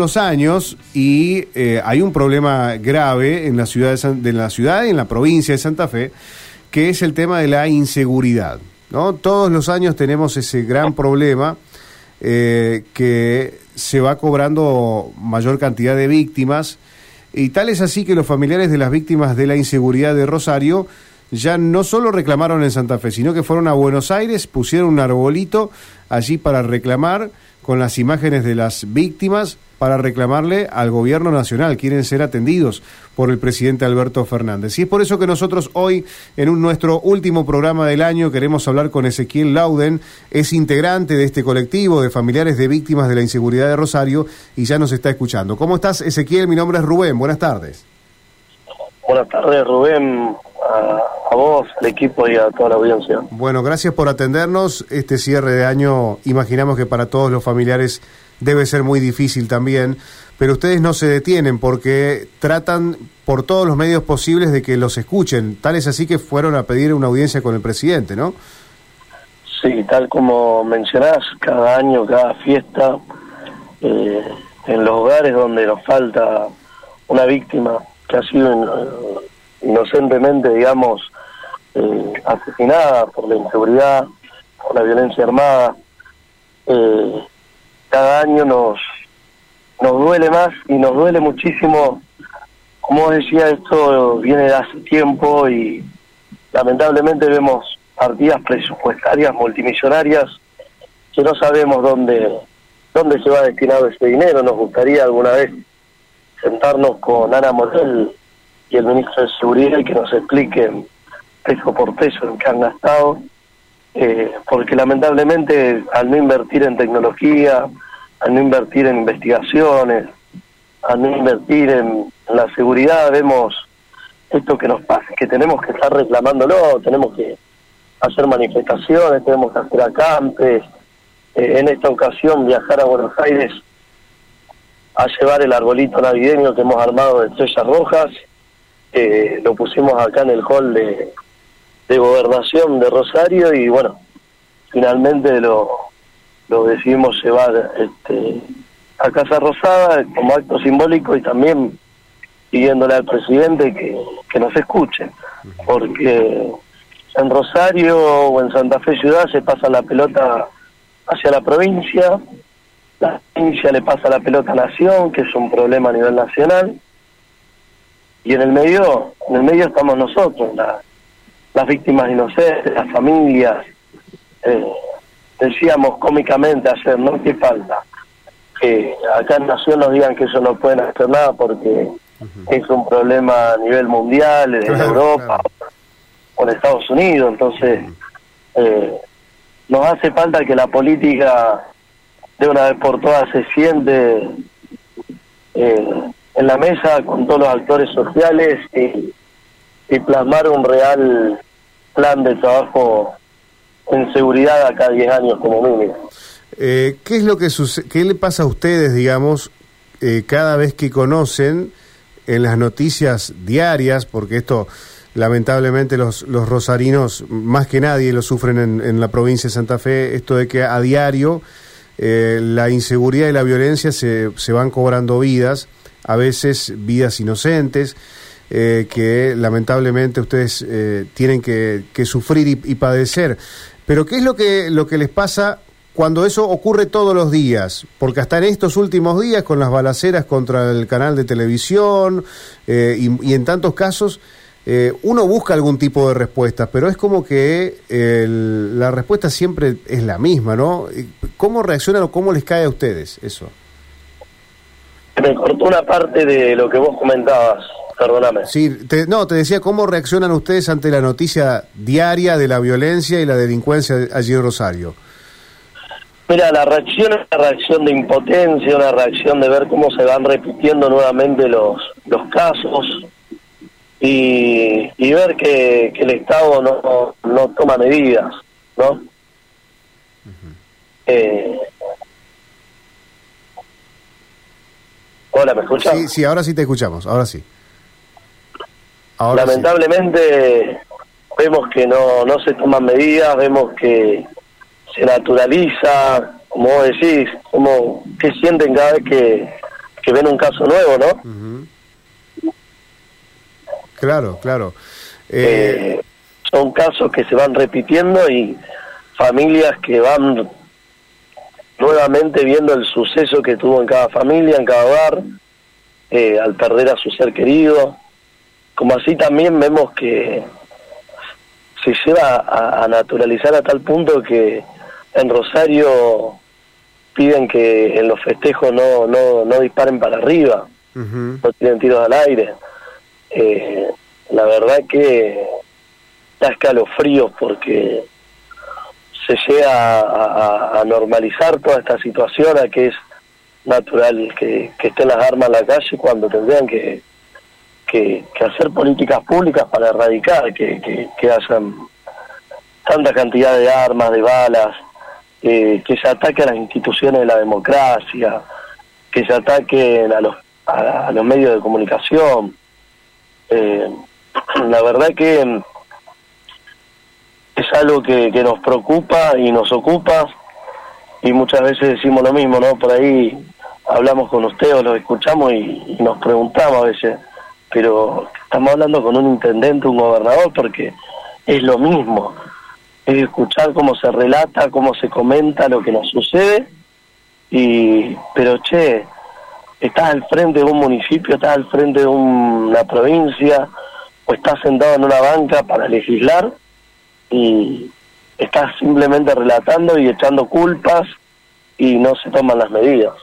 los años y eh, hay un problema grave en la ciudad de, San- de la ciudad y en la provincia de Santa Fe que es el tema de la inseguridad no todos los años tenemos ese gran problema eh, que se va cobrando mayor cantidad de víctimas y tal es así que los familiares de las víctimas de la inseguridad de Rosario ya no solo reclamaron en Santa Fe, sino que fueron a Buenos Aires, pusieron un arbolito allí para reclamar con las imágenes de las víctimas para reclamarle al gobierno nacional. Quieren ser atendidos por el presidente Alberto Fernández. Y es por eso que nosotros hoy, en un- nuestro último programa del año, queremos hablar con Ezequiel Lauden. Es integrante de este colectivo de familiares de víctimas de la inseguridad de Rosario y ya nos está escuchando. ¿Cómo estás, Ezequiel? Mi nombre es Rubén. Buenas tardes. Buenas tardes, Rubén, a, a vos, al equipo y a toda la audiencia. Bueno, gracias por atendernos. Este cierre de año, imaginamos que para todos los familiares debe ser muy difícil también, pero ustedes no se detienen porque tratan por todos los medios posibles de que los escuchen. Tal es así que fueron a pedir una audiencia con el presidente, ¿no? Sí, tal como mencionás, cada año, cada fiesta, eh, en los hogares donde nos falta una víctima que ha sido eh, inocentemente, digamos, eh, asesinada por la inseguridad, por la violencia armada, eh, cada año nos, nos duele más y nos duele muchísimo. Como decía, esto viene de hace tiempo y lamentablemente vemos partidas presupuestarias multimillonarias que no sabemos dónde dónde se va destinado ese dinero. Nos gustaría alguna vez sentarnos con Ana Morel y el ministro de Seguridad y que nos expliquen peso por peso en qué han gastado, eh, porque lamentablemente al no invertir en tecnología, al no invertir en investigaciones, al no invertir en, la seguridad, vemos esto que nos pasa, que tenemos que estar reclamándolo, tenemos que hacer manifestaciones, tenemos que hacer acampes, eh, en esta ocasión viajar a Buenos Aires a llevar el arbolito navideño que hemos armado de estrellas rojas, eh, lo pusimos acá en el hall de, de gobernación de Rosario y bueno, finalmente lo, lo decidimos llevar este, a Casa Rosada como acto simbólico y también pidiéndole al presidente que, que nos escuche, porque en Rosario o en Santa Fe Ciudad se pasa la pelota hacia la provincia, la provincia le pasa la pelota a Nación, que es un problema a nivel nacional, y en el medio, en el medio estamos nosotros, la- las víctimas inocentes, las familias. Eh, decíamos cómicamente ayer, ¿no? ¿Qué falta? Que acá en Nación nos digan que eso no pueden hacer nada porque es un problema a nivel mundial, en Claro, Europa claro. o en Estados Unidos, entonces eh, nos hace falta que la política de una vez por todas se siente eh, en la mesa con todos los actores sociales y, plasmar un real plan de trabajo en seguridad a cada 10 años como mínimo. Eh, ¿Qué es lo que suce- qué le pasa a ustedes, digamos, eh, cada vez que conocen en las noticias diarias, porque esto lamentablemente los, los rosarinos más que nadie lo sufren en, en la provincia de Santa Fe, esto de que a diario eh, la inseguridad y la violencia se, se van cobrando vidas, a veces vidas inocentes, eh, que lamentablemente ustedes eh, tienen que, que sufrir y, padecer. Pero ¿qué es lo que, lo que les pasa cuando eso ocurre todos los días? Porque hasta en estos últimos días, con las balaceras contra el canal de televisión eh, y, y en tantos casos, eh, uno busca algún tipo de respuesta, pero es como que el- la respuesta siempre es la misma, ¿no? ¿Cómo reaccionan o cómo les cae a ustedes eso? Me cortó una parte de lo que vos comentabas, perdóname. Sí, te- no, te decía, ¿cómo reaccionan ustedes ante la noticia diaria de la violencia y la delincuencia allí en Rosario? Mira, la reacción es una reacción de impotencia, una reacción de ver cómo se van repitiendo nuevamente los, los casos y, y ver que, que el Estado no, no toma medidas, ¿no? Eh, hola, ¿me escuchas? Sí, sí, ahora sí te escuchamos, ahora sí. Ahora sí. Lamentablemente vemos que no, no se toman medidas, vemos que se naturaliza, como vos decís, como que sienten cada vez que que ven un caso nuevo, ¿no? Claro, claro. Eh, son casos que se van repitiendo y familias que van nuevamente viendo el suceso que tuvo en cada familia, en cada hogar, eh, al perder a su ser querido. Como así también vemos que se lleva a, naturalizar a tal punto que en Rosario piden que en los festejos no, no, no disparen para arriba, no tienen tiros al aire. Eh, la verdad que da escalofríos porque se llega a, normalizar toda esta situación, a que es natural que, estén las armas en la calle cuando tendrían que, que, hacer políticas públicas para erradicar que, que, hayan tanta cantidad de armas, de balas, eh, que se ataque a las instituciones de la democracia, que se ataquen a los, a, los medios de comunicación. Eh, la verdad que es algo que, que nos preocupa y nos ocupa y muchas veces decimos lo mismo, ¿no? Por ahí hablamos con usted o lo escuchamos y, nos preguntamos a veces, pero estamos hablando con un intendente, un gobernador, porque es lo mismo, es escuchar cómo se relata, cómo se comenta lo que nos sucede, y pero che, estás al frente de un municipio, estás al frente de una provincia, o estás sentado en una banca para legislar, y estás simplemente relatando y echando culpas y no se toman las medidas.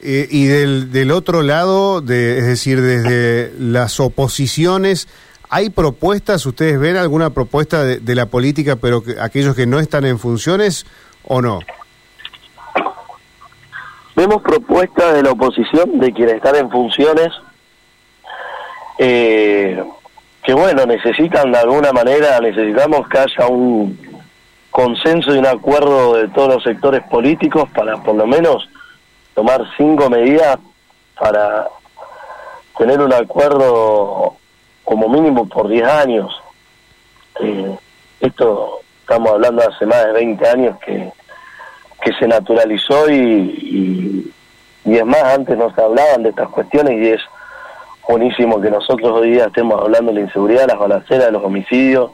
Eh, y del, del otro lado, de, es decir, desde las oposiciones, ¿hay propuestas? ¿Ustedes ven alguna propuesta de, la política, pero que, aquellos que no están en funciones o no? Vemos propuestas de la oposición, de quienes están en funciones, eh, que bueno, necesitan de alguna manera, necesitamos que haya un consenso y un acuerdo de todos los sectores políticos para por lo menos tomar cinco medidas para tener un acuerdo como mínimo por diez años. Eh, esto estamos hablando hace más de 20 años que, que se naturalizó y, y, y es más, antes no se hablaban de estas cuestiones y es buenísimo que nosotros hoy día estemos hablando de la inseguridad, las balaceras, de los homicidios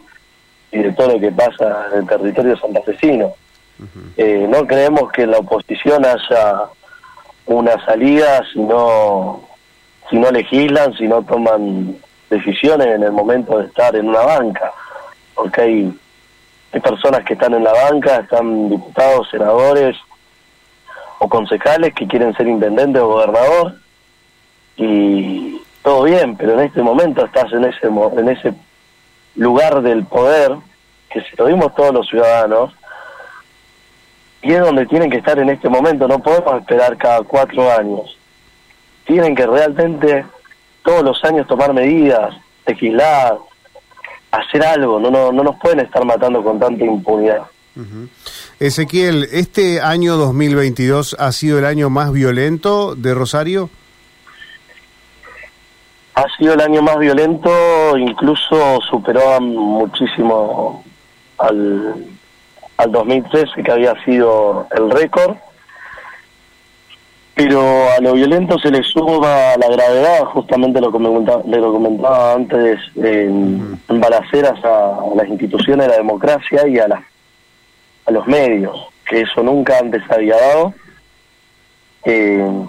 y de todo lo que pasa en el territorio santafesino. eh, no creemos que en la oposición haya una salida si no, si no legislan, si no toman decisiones en el momento de estar en una banca, porque hay, hay personas que están en la banca, están diputados, senadores o concejales que quieren ser intendente o gobernador y todo bien, pero en este momento estás en ese en ese lugar del poder que se lo dimos todos los ciudadanos y es donde tienen que estar en este momento. No podemos esperar cada cuatro años. Tienen que realmente todos los años tomar medidas, legislar, hacer algo. No, no, no nos pueden estar matando con tanta impunidad. Ezequiel, ¿este año 2022 ha sido el año más violento de Rosario? Ha sido el año más violento, incluso superó muchísimo al, al 2013, que había sido el récord. Pero a lo violento se le suma la gravedad, justamente lo que comentaba, lo comentaba antes, en, balaceras a, las instituciones de la democracia y a, la, a los medios, que eso nunca antes había dado. Eh,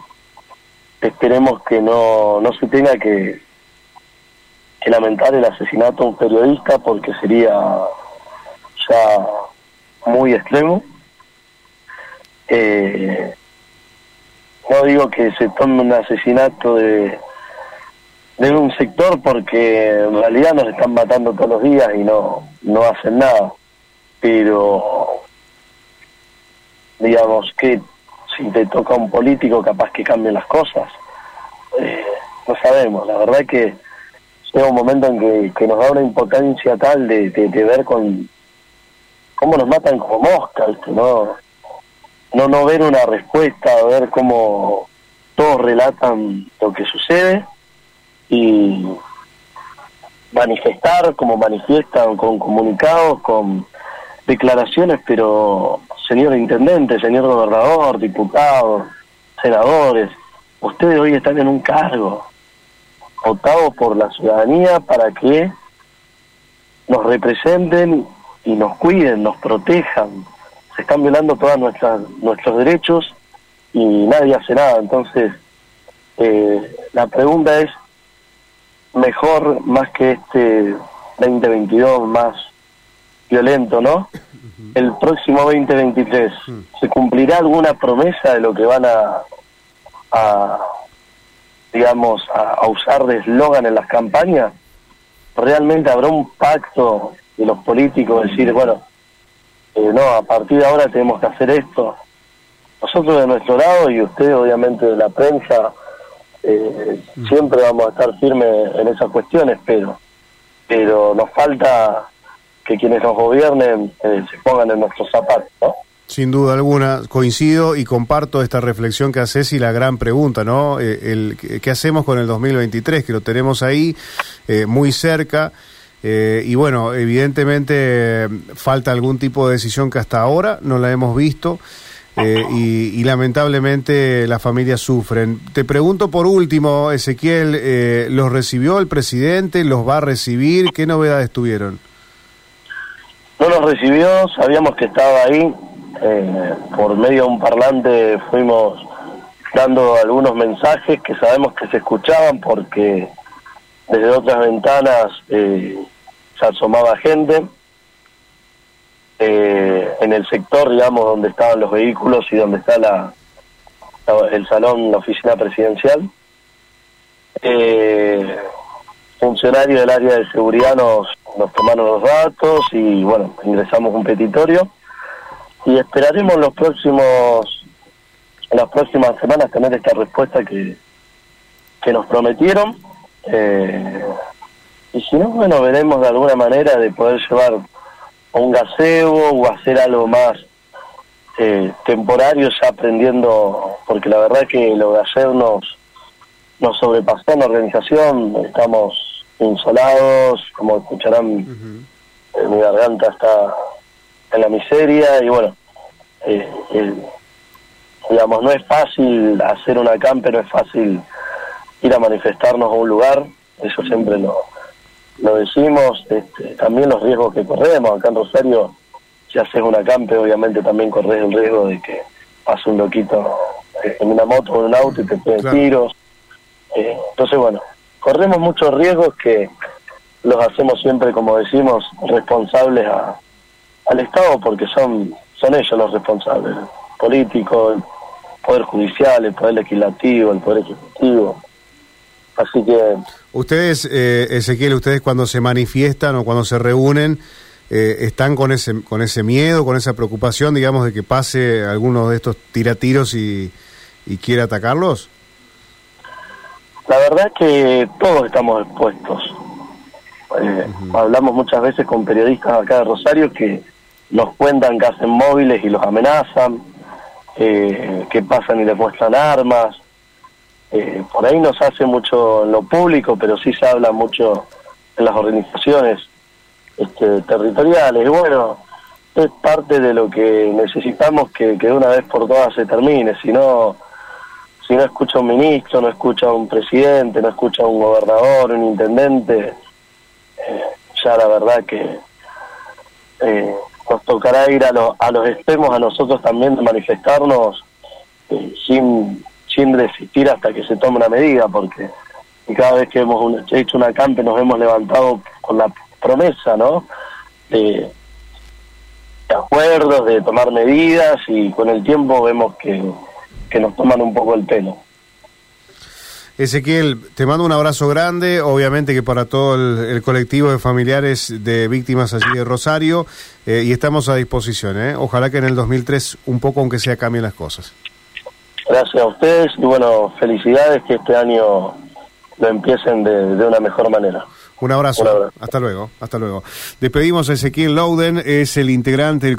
esperemos que no, no se tenga que, que lamentar el asesinato de un periodista porque sería ya muy extremo. Eh, no digo que se tome un asesinato de, de un sector porque en realidad nos están matando todos los días y no, no hacen nada. Pero digamos que si te toca un político capaz que cambien las cosas. Eh, no sabemos, la verdad que llega un momento en que, nos da una impotencia tal de, ver con cómo nos matan como moscas, ¿no? No, no ver una respuesta, ver cómo todos relatan lo que sucede y manifestar como manifiestan con comunicados, con declaraciones, pero señor intendente, señor gobernador, diputados, senadores, ustedes hoy están en un cargo, votados por la ciudadanía para que nos representen y nos cuiden, nos protejan. Se están violando todos nuestros derechos y nadie hace nada. Entonces, eh, la pregunta es, mejor más que este 2022 más violento, ¿no? El próximo 2023, ¿se cumplirá alguna promesa de lo que van a, a digamos, a, usar de eslogan en las campañas? ¿Realmente habrá un pacto de los políticos decir, bueno, eh, no, a partir de ahora tenemos que hacer esto? Nosotros de nuestro lado y usted obviamente de la prensa, eh, siempre vamos a estar firmes en esas cuestiones, pero, pero nos falta que quienes nos gobiernen eh, se pongan en nuestros zapatos. Sin duda alguna, coincido y comparto esta reflexión que haces y la gran pregunta, ¿no? Eh, ¿Qué hacemos con el 2023? Que lo tenemos ahí, muy cerca. y bueno, evidentemente falta algún tipo de decisión que hasta ahora no la hemos visto. Eh, y, lamentablemente las familias sufren. Te pregunto por último, Ezequiel, eh, ¿los recibió el presidente? ¿Los va a recibir? ¿Qué novedades tuvieron? No los recibió, sabíamos que estaba ahí. Eh, por medio de un parlante fuimos dando algunos mensajes que sabemos que se escuchaban porque desde otras ventanas se asomaba gente eh, en el sector, digamos, donde estaban los vehículos y donde está la, el salón, la oficina presidencial. Eh, funcionarios del área de seguridad nos, nos tomaron los datos y, bueno, ingresamos un petitorio y esperaremos los próximos las próximas semanas tener esta respuesta que, que nos prometieron. Eh, y si no, bueno, veremos de alguna manera de poder llevar un gaseo o hacer algo más eh, temporario ya aprendiendo, porque la verdad que lo de ayer nos, nos sobrepasó en la organización, estamos insolados, como escucharán, eh, mi garganta está en la miseria y bueno, eh, digamos, no es fácil hacer una campe, no es fácil ir a manifestarnos a un lugar, eso siempre lo, lo decimos, este, también los riesgos que corremos. Acá en Rosario, si haces una campe, obviamente también corres el riesgo de que pase un loquito eh, en una moto o en un auto y te peguen tiros. Entonces, bueno, corremos muchos riesgos que los hacemos siempre, como decimos, responsables a, al Estado, porque son, son ellos los responsables, el político, el Poder Judicial, el Poder Legislativo, el Poder Ejecutivo. Así que... Ustedes, eh, Ezequiel, ustedes cuando se manifiestan o cuando se reúnen, eh, ¿están con ese, con ese miedo, con esa preocupación, digamos, de que pase alguno de estos tiratiros y, y quiera atacarlos? La verdad es que todos estamos expuestos. Eh, hablamos muchas veces con periodistas acá de Rosario que nos cuentan que hacen móviles y los amenazan, que pasan y les muestran armas, eh, por ahí no se hace mucho en lo público, pero sí se habla mucho en las organizaciones este, territoriales. Y bueno, es parte de lo que necesitamos que, de una vez por todas se termine. Si no, si no escucha un ministro, no escucha un presidente, no escucha un gobernador, un intendente, eh, ya la verdad que eh, nos tocará ir a, a los extremos a nosotros también de manifestarnos sin sin desistir hasta que se tome una medida, porque cada vez que hemos hecho una campe nos hemos levantado con la promesa, ¿no? De, acuerdos, de tomar medidas y con el tiempo vemos que, que nos toman un poco el pelo. Ezequiel, te mando un abrazo grande, obviamente que para todo el, colectivo de familiares de víctimas allí de Rosario, eh, y estamos a disposición. ¿eh? Ojalá que en el 2003 un poco, aunque sea, cambien las cosas. Gracias a ustedes y bueno, felicidades que este año lo empiecen de, una mejor manera. Un abrazo. Hasta luego. Hasta luego. Despedimos a Ezequiel Louden, es el integrante del